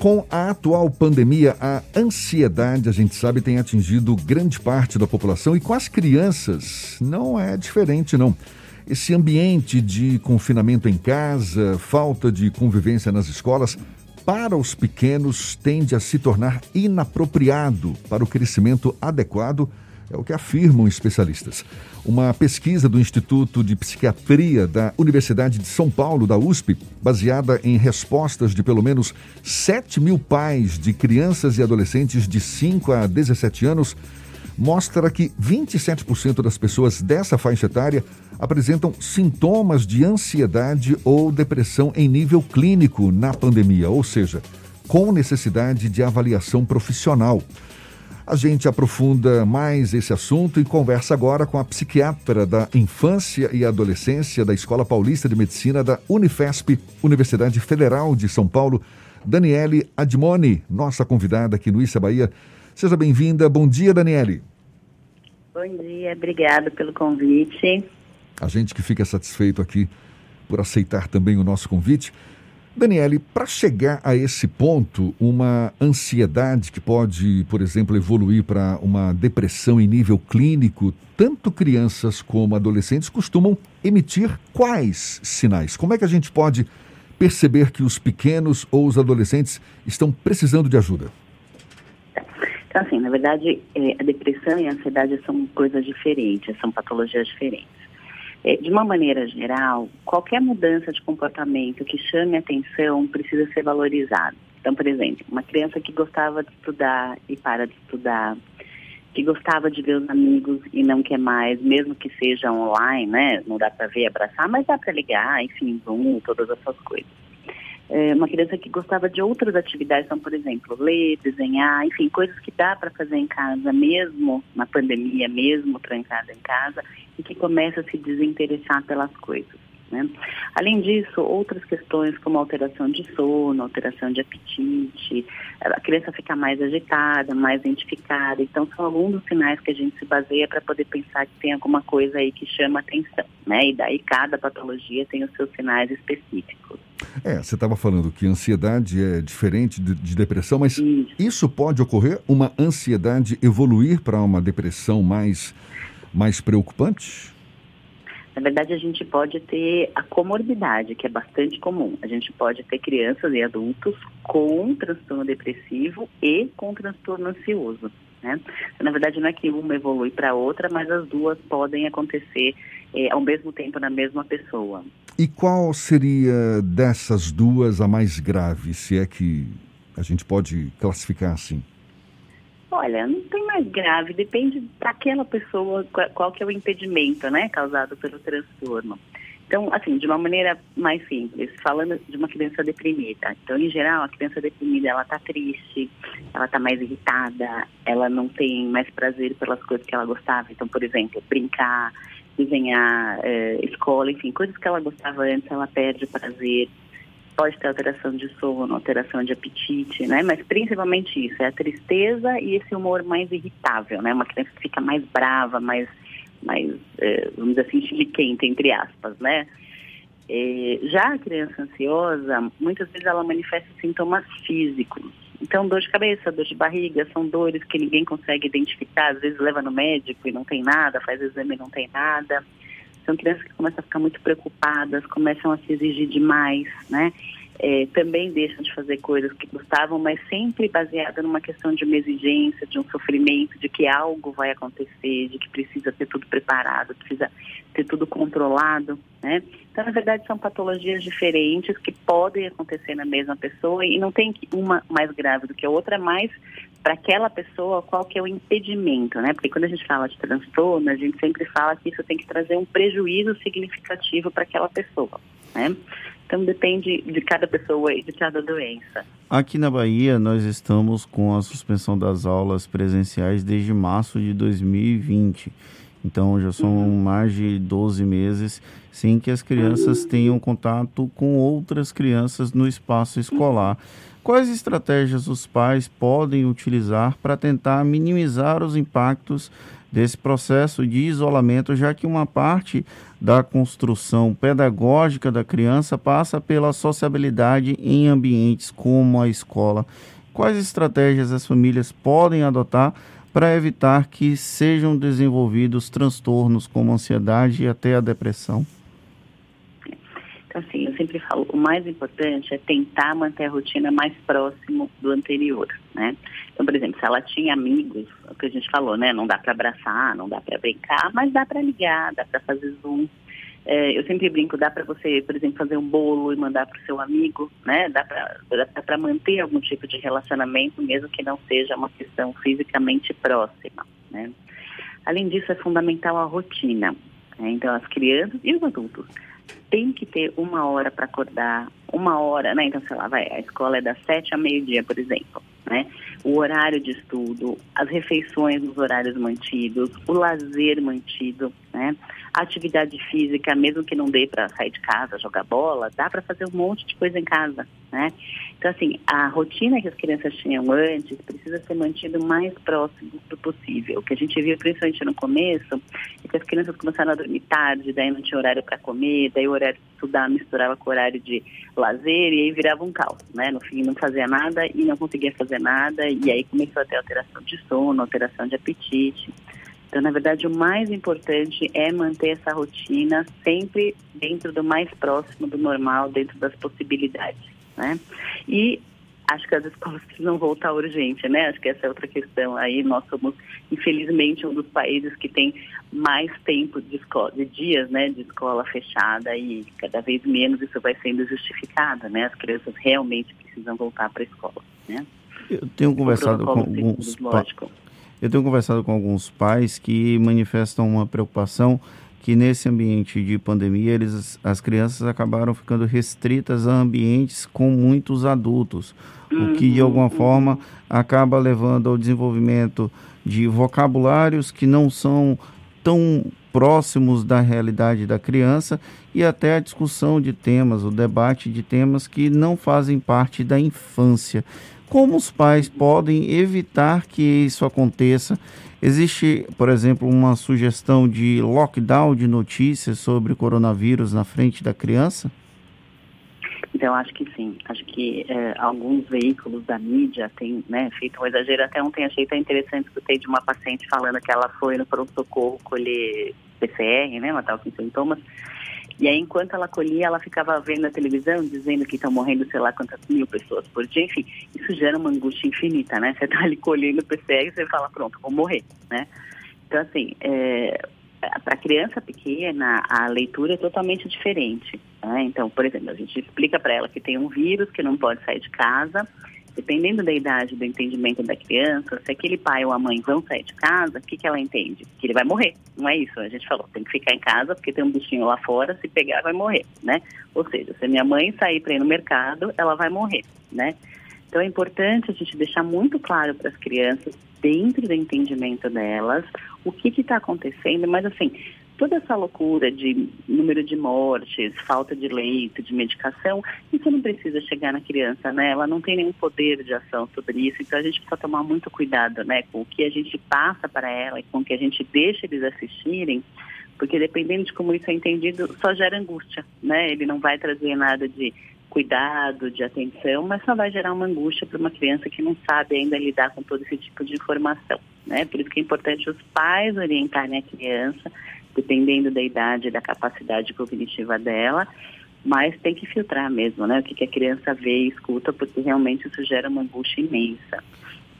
Com a atual pandemia, a ansiedade, a gente sabe, tem atingido grande parte da população e com as crianças não é diferente, não. Esse ambiente de confinamento em casa, falta de convivência nas escolas, para os pequenos tende a se tornar inapropriado para o crescimento adequado é o que afirmam especialistas. Uma pesquisa do Instituto de Psiquiatria da Universidade de São Paulo, da USP, baseada em respostas de pelo menos 7 mil pais de crianças e adolescentes de 5 a 17 anos, mostra que 27% das pessoas dessa faixa etária apresentam sintomas de ansiedade ou depressão em nível clínico na pandemia, ou seja, com necessidade de avaliação profissional. A gente aprofunda mais esse assunto e conversa agora com a psiquiatra da Infância e Adolescência da Escola Paulista de Medicina da Unifesp, Universidade Federal de São Paulo, Daniele Admoni, nossa convidada aqui no Issa Bahia. Seja bem-vinda. Bom dia, Daniele. Bom dia, obrigado pelo convite. A gente que fica satisfeito aqui por aceitar também o nosso convite. Daniele, para chegar a esse ponto, uma ansiedade que pode, por exemplo, evoluir para uma depressão em nível clínico, tanto crianças como adolescentes costumam emitir quais sinais? Como é que a gente pode perceber que os pequenos ou os adolescentes estão precisando de ajuda? Então, assim, na verdade, é, a depressão e a ansiedade são coisas diferentes, são patologias diferentes. É, de uma maneira geral, qualquer mudança de comportamento que chame atenção precisa ser valorizado. Então, por exemplo, uma criança que gostava de estudar e para de estudar, que gostava de ver os amigos e não quer mais, mesmo que seja online, né? Não dá para ver, abraçar, mas dá para ligar, enfim, Zoom, todas essas coisas é, uma criança que gostava de outras atividades, então, por exemplo, ler, desenhar, enfim, coisas que dá para fazer em casa, mesmo na pandemia, mesmo trancada em casa, e que começa a se desinteressar pelas coisas. Né? Além disso, outras questões como alteração de sono, alteração de apetite, a criança fica mais agitada, mais identificada. Então, são alguns dos sinais que a gente se baseia para poder pensar que tem alguma coisa aí que chama atenção. Né? E daí cada patologia tem os seus sinais específicos. É, você estava falando que ansiedade é diferente de, de depressão, mas isso. isso. pode ocorrer? Uma ansiedade evoluir para uma depressão mais, mais preocupante? Na verdade, a gente pode ter a comorbidade, que é bastante comum. A gente pode ter crianças e adultos com transtorno depressivo e com transtorno ansioso. Né? Então, na verdade, não é que uma evolui para outra, mas as duas podem acontecer é, ao mesmo tempo na mesma pessoa. E qual seria dessas duas a mais grave, se é que a gente pode classificar assim? Olha, não tem mais grave, depende daquela pessoa, qual, que é o impedimento, né, causado pelo transtorno. Então, assim, de uma maneira mais simples, falando de uma criança deprimida. Então, em geral, a criança deprimida, ela tá triste, ela tá mais irritada, ela não tem mais prazer pelas coisas que ela gostava. Então, por exemplo, brincar, desenhar, eh, escola, enfim, coisas que ela gostava antes, ela perde prazer pode ter alteração de sono, alteração de apetite, né? Mas principalmente isso, é a tristeza e esse humor mais irritável, né? Uma criança que fica mais brava, mais, mais é, vamos dizer assim, chiliquenta, entre aspas, né? Já a criança ansiosa, muitas vezes ela manifesta sintomas físicos. Então, dor de cabeça, dor de barriga, são dores que ninguém consegue identificar. Às vezes leva no médico e não tem nada, faz exame e não tem nada. São crianças que começam a ficar muito preocupadas, começam a se exigir demais, né? É, também deixam de fazer coisas que gostavam, mas sempre baseada numa questão de uma exigência, de um sofrimento, de que algo vai acontecer, de que precisa ter tudo preparado, precisa ter tudo controlado, né? Então, na verdade, são patologias diferentes que podem acontecer na mesma pessoa e não tem uma mais grave do que a outra, mas para aquela pessoa qual que é o impedimento, né? Porque quando a gente fala de transtorno, a gente sempre fala que isso tem que trazer um prejuízo significativo para aquela pessoa, né? Então depende de cada pessoa e de cada doença. Aqui na Bahia, nós estamos com a suspensão das aulas presenciais desde março de 2020. Então já são uhum. mais de 12 meses sem que as crianças uhum. tenham contato com outras crianças no espaço escolar. Quais estratégias os pais podem utilizar para tentar minimizar os impactos desse processo de isolamento, já que uma parte da construção pedagógica da criança passa pela sociabilidade em ambientes como a escola? Quais estratégias as famílias podem adotar para evitar que sejam desenvolvidos transtornos como ansiedade e até a depressão? Então, assim, sempre falo, o mais importante é tentar manter a rotina mais próximo do anterior, né? Então, por exemplo, se ela tinha amigos, é o que a gente falou, né? Não dá para abraçar, não dá para brincar, mas dá para ligar, dá para fazer zoom. É, eu sempre brinco, dá para você, por exemplo, fazer um bolo e mandar para o seu amigo, né? Dá para manter algum tipo de relacionamento, mesmo que não seja uma questão fisicamente próxima, né? Além disso, é fundamental a rotina. Né? Então, as crianças e os adultos tem que ter uma hora para acordar, uma hora, né? Então, sei lá, vai, a escola é das sete a meio-dia, por exemplo, né? O horário de estudo, as refeições nos horários mantidos, o lazer mantido, né? Atividade física, mesmo que não dê para sair de casa, jogar bola, dá para fazer um monte de coisa em casa, né? Então, assim, a rotina que as crianças tinham antes precisa ser mantida o mais próximo do possível. O que a gente viu, principalmente no começo, é que as crianças começaram a dormir tarde, daí não tinha horário para comer, daí o horário de estudar misturava com o horário de lazer e aí virava um caos, né? No fim, não fazia nada e não conseguia fazer nada e aí começou a ter alteração de sono, alteração de apetite. Então, na verdade, o mais importante é manter essa rotina sempre dentro do mais próximo do normal, dentro das possibilidades né? E acho que as escolas precisam voltar urgente, né? Acho que essa é outra questão. Aí nós somos, infelizmente, um dos países que tem mais tempo de escola, de dias, né, de escola fechada e cada vez menos isso vai sendo justificado, né? As crianças realmente precisam voltar para a escola, né? Eu tenho conversado com alguns eu tenho conversado com alguns pais que manifestam uma preocupação que nesse ambiente de pandemia eles, as crianças acabaram ficando restritas a ambientes com muitos adultos, uhum. o que de alguma uhum. forma acaba levando ao desenvolvimento de vocabulários que não são tão próximos da realidade da criança e até a discussão de temas, o debate de temas que não fazem parte da infância. Como os pais podem evitar que isso aconteça Existe, por exemplo, uma sugestão de lockdown de notícias sobre coronavírus na frente da criança? Então, acho que sim. Acho que é, alguns veículos da mídia têm né, feito um exagero. Até ontem achei tão interessante, escutei de uma paciente falando que ela foi no pronto-socorro colher PCR, né, matar os sintomas, e aí, enquanto ela colhia, ela ficava vendo a televisão, dizendo que estão morrendo sei lá quantas mil pessoas por dia. Enfim, isso gera uma angústia infinita, né? Você está ali colhendo o PCR e você fala, pronto, vou morrer, né? Então, assim, é, para criança pequena, a leitura é totalmente diferente. Né? Então, por exemplo, a gente explica para ela que tem um vírus que não pode sair de casa dependendo da idade, do entendimento da criança, se aquele pai ou a mãe vão sair de casa, o que, que ela entende? Que ele vai morrer. Não é isso. A gente falou, tem que ficar em casa porque tem um bichinho lá fora, se pegar vai morrer, né? Ou seja, se minha mãe sair para ir no mercado, ela vai morrer, né? Então é importante a gente deixar muito claro para as crianças, dentro do entendimento delas, o que está acontecendo, mas assim, toda essa loucura de número de mortes, falta de leito, de medicação, isso não precisa chegar na criança, né? Ela não tem nenhum poder de ação sobre isso, então a gente precisa tomar muito cuidado, né, com o que a gente passa para ela e com o que a gente deixa eles assistirem, porque dependendo de como isso é entendido, só gera angústia, né? Ele não vai trazer nada de cuidado, de atenção, mas só vai gerar uma angústia para uma criança que não sabe ainda lidar com todo esse tipo de informação, né? Por isso que é importante os pais orientarem a criança dependendo da idade e da capacidade cognitiva dela, mas tem que filtrar mesmo, né? O que, que a criança vê e escuta, porque realmente isso gera uma angústia imensa.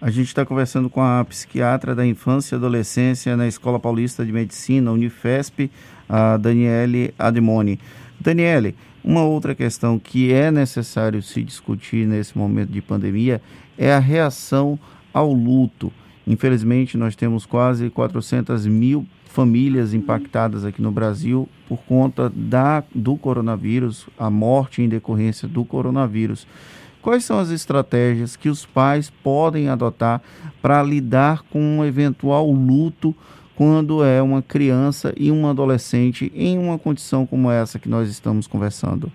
A gente está conversando com a psiquiatra da infância e adolescência na Escola Paulista de Medicina, Unifesp, a Daniele Ademoni. Daniele, uma outra questão que é necessário se discutir nesse momento de pandemia é a reação ao luto. Infelizmente, nós temos quase 400 mil famílias impactadas aqui no Brasil por conta da, do coronavírus, a morte em decorrência do coronavírus. Quais são as estratégias que os pais podem adotar para lidar com um eventual luto quando é uma criança e um adolescente em uma condição como essa que nós estamos conversando?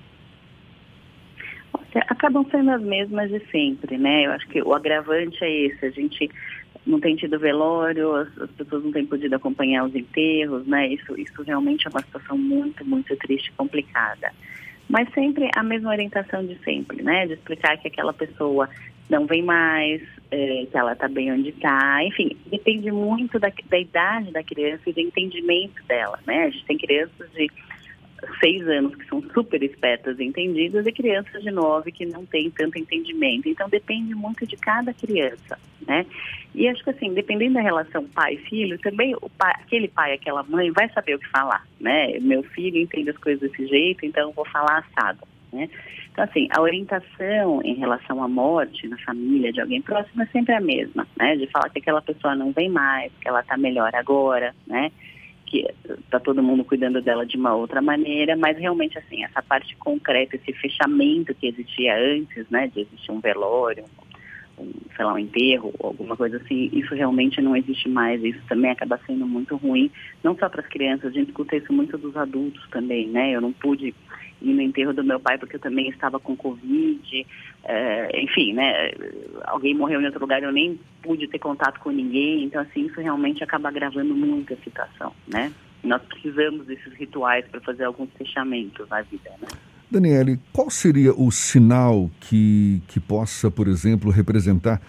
Acabam sendo as mesmas de sempre, né? Eu acho que o agravante é esse, a gente não tem tido velório, as, as, pessoas não têm podido acompanhar os enterros, né? Isso, isso realmente é uma situação muito, muito triste complicada. Mas sempre a mesma orientação de sempre, né? De explicar que aquela pessoa não vem mais, é, que ela está bem onde está. Enfim, depende muito da, da idade da criança e do entendimento dela, né? A gente tem crianças de seis anos que são super espertas e entendidas e crianças de nove que não têm tanto entendimento. Então depende muito de cada criança, né? E acho que assim, dependendo da relação pai-filho, também o pai, aquele pai, aquela mãe vai saber o que falar, né? Meu filho entende as coisas desse jeito, então eu vou falar assado, né? Então assim, a orientação em relação à morte na família de alguém próximo é sempre a mesma, né? De falar que aquela pessoa não vem mais, que ela está melhor agora, né? Que está todo mundo cuidando dela de uma outra maneira, mas realmente assim, essa parte concreta, esse fechamento que existia antes, né, de existir um velório, um, sei lá, um enterro, alguma coisa assim, isso realmente não existe mais, isso também acaba sendo muito ruim, não só para as crianças, a gente escuta isso muito dos adultos também, né, eu não pude ir no enterro do meu pai porque eu também estava com Covid, é, enfim, né, alguém morreu em outro lugar, eu nem pude ter contato com ninguém, então assim, isso realmente acaba agravando muito a situação, né? Nós precisamos desses rituais para fazer alguns fechamentos na vida, né? Daniele, qual seria o sinal que, que possa, por exemplo, representar,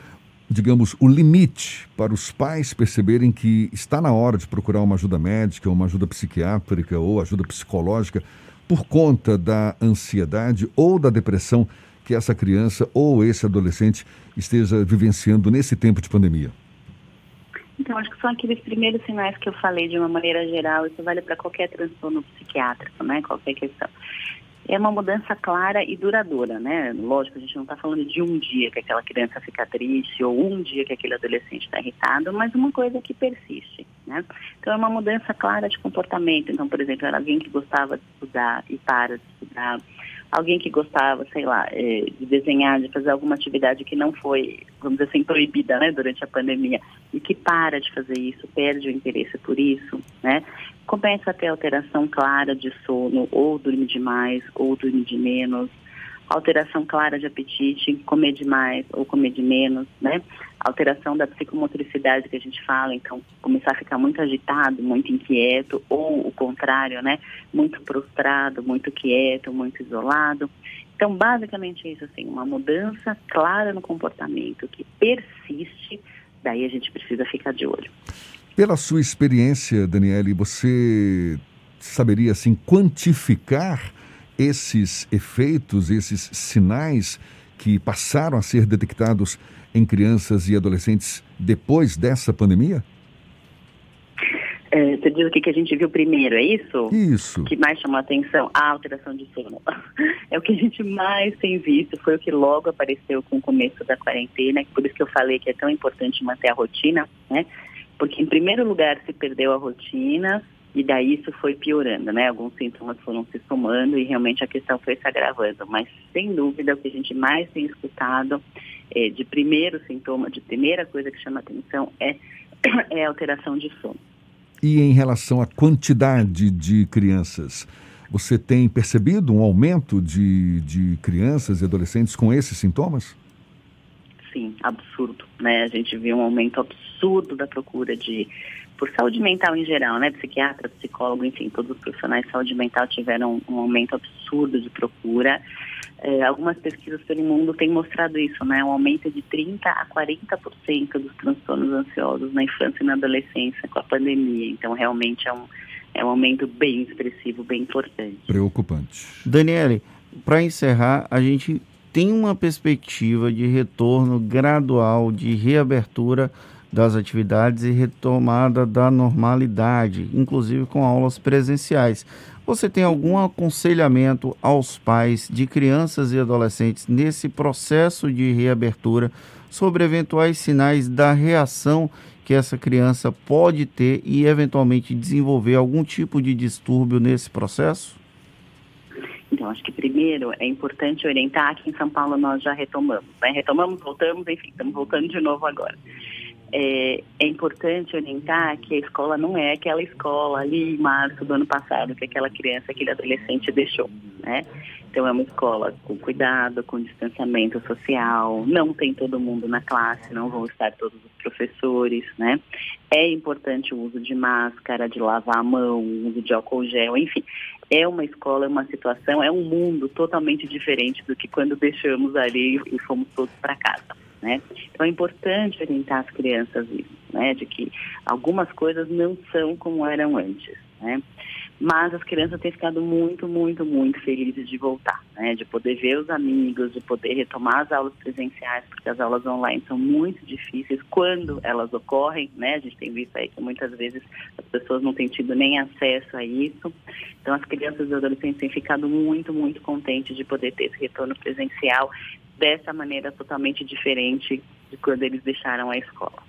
digamos, o limite para os pais perceberem que está na hora de procurar uma ajuda médica, uma ajuda psiquiátrica ou ajuda psicológica por conta da ansiedade ou da depressão que essa criança ou esse adolescente esteja vivenciando nesse tempo de pandemia? Então, acho que são aqueles primeiros sinais que eu falei de uma maneira geral, isso vale para qualquer transtorno psiquiátrico, né? Qualquer questão. É uma mudança clara e duradoura, né? Lógico, a gente não está falando de um dia que aquela criança fica triste ou um dia que aquele adolescente está irritado, mas uma coisa que persiste, né? Então, é uma mudança clara de comportamento. Então, por exemplo, era alguém que gostava de estudar e para de estudar alguém que gostava, sei lá, é, de desenhar, de fazer alguma atividade que não foi, vamos dizer assim, proibida, né, durante a pandemia, e que para de fazer isso, perde o interesse por isso, né, começa a ter alteração clara de sono, ou dormir demais, ou dormir de menos, alteração clara de apetite, comer demais ou comer de menos, né? Alteração da psicomotricidade que a gente fala, então começar a ficar muito agitado, muito inquieto, ou o contrário, né? Muito prostrado, muito quieto, muito isolado. Então, basicamente é isso assim, uma mudança clara no comportamento que persiste, daí a gente precisa ficar de olho. Pela sua experiência, Daniele, você saberia assim quantificar esses efeitos, esses sinais que passaram a ser detectados em crianças e adolescentes depois dessa pandemia? É, você diz o que, que a gente viu primeiro, é isso? Isso. O que mais chamou a atenção? A alteração de sono. É o que a gente mais tem visto, foi o que logo apareceu com o começo da quarentena, por isso que eu falei que é tão importante manter a rotina, né? Porque, em primeiro lugar, se perdeu a rotina, e daí isso foi piorando, né? Alguns sintomas foram se somando e realmente a questão foi se agravando. Mas, sem dúvida, o que a gente mais tem escutado é, de primeiro sintoma, de primeira coisa que chama atenção é, é a alteração de sono. E em relação à quantidade de crianças, você tem percebido um aumento de, de crianças e adolescentes com esses sintomas? Sim, absurdo. Né? A gente viu um aumento absurdo da procura de por saúde mental em geral, né? Psiquiatra, psicólogo, enfim, todos os profissionais de saúde mental tiveram um aumento absurdo de procura. É, algumas pesquisas pelo mundo têm mostrado isso, né? Um aumento de 30% a 40% dos transtornos ansiosos na infância e na adolescência com a pandemia. Então, realmente é um, é um aumento bem expressivo, bem importante. Preocupante. Daniele, para encerrar, a gente tem uma perspectiva de retorno gradual, de reabertura das atividades e retomada da normalidade, inclusive com aulas presenciais. Você tem algum aconselhamento aos pais de crianças e adolescentes nesse processo de reabertura sobre eventuais sinais da reação que essa criança pode ter e eventualmente desenvolver algum tipo de distúrbio nesse processo? Então, acho que primeiro é importante orientar que em São Paulo nós já retomamos. Né? Retomamos, voltamos, enfim, estamos voltando de novo agora. É, é, importante orientar que a escola não é aquela escola ali em março do ano passado que aquela criança, aquele adolescente deixou, né? Então é uma escola com cuidado, com distanciamento social, não tem todo mundo na classe, não vão estar todos os professores, né? É importante o uso de máscara, de lavar a mão, o uso de álcool gel, enfim. É uma escola, é uma situação, é um mundo totalmente diferente do que quando deixamos ali e fomos todos para casa. Né? Então é importante orientar as crianças isso, né? de que algumas coisas não são como eram antes. Né? Mas as crianças têm ficado muito, muito, muito felizes de voltar, né? de poder ver os amigos, de poder retomar as aulas presenciais, porque as aulas online são muito difíceis quando elas ocorrem. Né? A gente tem visto aí que muitas vezes as pessoas não têm tido nem acesso a isso. Então as crianças e adolescentes têm ficado muito, muito contentes de poder ter esse retorno presencial dessa maneira totalmente diferente de quando eles deixaram a escola.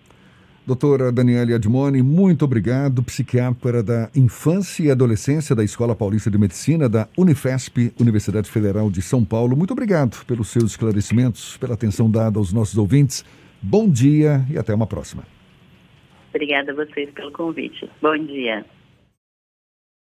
Doutora Daniela Admoni, muito obrigado, psiquiatra da Infância e Adolescência da Escola Paulista de Medicina da Unifesp, Universidade Federal de São Paulo. Muito obrigado pelos seus esclarecimentos, pela atenção dada aos nossos ouvintes. Bom dia e até uma próxima. Obrigada a vocês pelo convite. Bom dia.